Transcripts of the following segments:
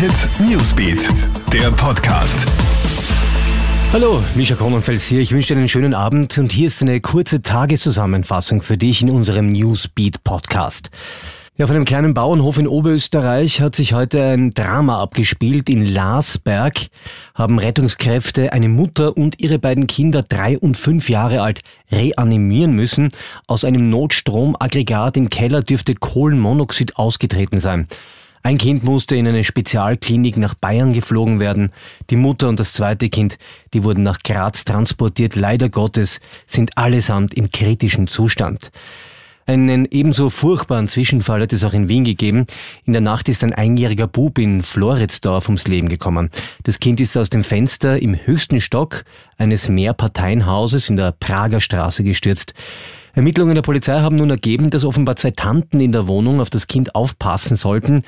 Hit Newsbeat, der Podcast. Hallo, Mischa Kronenfels hier. Ich wünsche dir einen schönen Abend und hier ist eine kurze Tageszusammenfassung für dich in unserem Newsbeat Podcast. Ja, auf einem kleinen Bauernhof in Oberösterreich hat sich heute ein Drama abgespielt. In Larsberg haben Rettungskräfte eine Mutter und ihre beiden Kinder, drei und fünf Jahre alt, reanimieren müssen. Aus einem Notstromaggregat im Keller dürfte Kohlenmonoxid ausgetreten sein. Ein Kind musste in eine Spezialklinik nach Bayern geflogen werden. Die Mutter und das zweite Kind, die wurden nach Graz transportiert. Leider Gottes sind allesamt im kritischen Zustand. Einen ebenso furchtbaren Zwischenfall hat es auch in Wien gegeben. In der Nacht ist ein einjähriger Bub in Floridsdorf ums Leben gekommen. Das Kind ist aus dem Fenster im höchsten Stock eines Mehrparteienhauses in der Prager Straße gestürzt. Ermittlungen der Polizei haben nun ergeben, dass offenbar zwei Tanten in der Wohnung auf das Kind aufpassen sollten.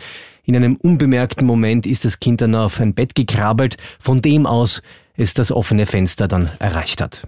In einem unbemerkten Moment ist das Kind dann auf ein Bett gekrabbelt, von dem aus es das offene Fenster dann erreicht hat.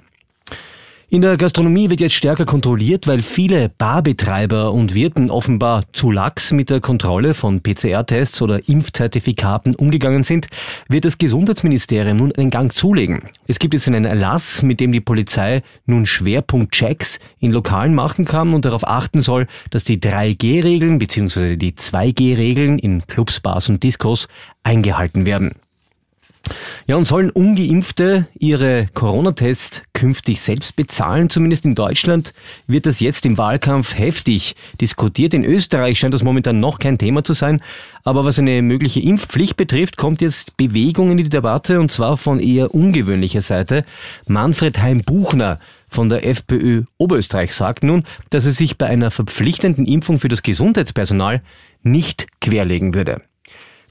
In der Gastronomie wird jetzt stärker kontrolliert, weil viele Barbetreiber und Wirten offenbar zu lax mit der Kontrolle von PCR-Tests oder Impfzertifikaten umgegangen sind, wird das Gesundheitsministerium nun einen Gang zulegen. Es gibt jetzt einen Erlass, mit dem die Polizei nun Schwerpunktchecks in Lokalen machen kann und darauf achten soll, dass die 3G-Regeln bzw. die 2G-Regeln in Clubs, Bars und Discos eingehalten werden. Ja, und sollen ungeimpfte ihre Corona-Tests künftig selbst bezahlen? Zumindest in Deutschland wird das jetzt im Wahlkampf heftig diskutiert. In Österreich scheint das momentan noch kein Thema zu sein. Aber was eine mögliche Impfpflicht betrifft, kommt jetzt Bewegung in die Debatte und zwar von eher ungewöhnlicher Seite. Manfred Heim-Buchner von der FPÖ Oberösterreich sagt nun, dass er sich bei einer verpflichtenden Impfung für das Gesundheitspersonal nicht querlegen würde.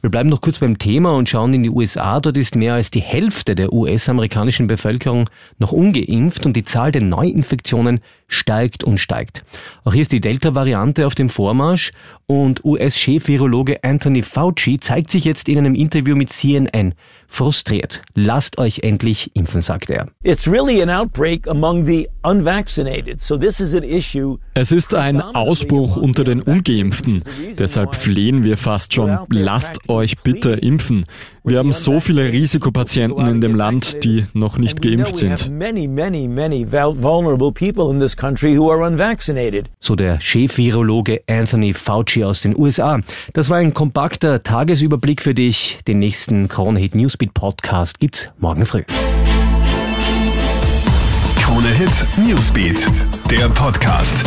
Wir bleiben noch kurz beim Thema und schauen in die USA. Dort ist mehr als die Hälfte der US-amerikanischen Bevölkerung noch ungeimpft und die Zahl der Neuinfektionen steigt und steigt. Auch hier ist die Delta-Variante auf dem Vormarsch und US-Chef-Virologe Anthony Fauci zeigt sich jetzt in einem Interview mit CNN frustriert. Lasst euch endlich impfen, sagt er. It's really an outbreak among the unvaccinated. So this is an issue. Es ist ein Ausbruch unter den Ungeimpften. Deshalb flehen wir fast schon. Lasst euch bitte impfen. Wir haben so viele Risikopatienten in dem Land, die noch nicht geimpft sind. So der Chef-Virologe Anthony Fauci aus den USA. Das war ein kompakter Tagesüberblick für dich. Den nächsten Kronehit Newsbeat Podcast gibt's morgen früh. Krone Hit Newsbeat, der Podcast.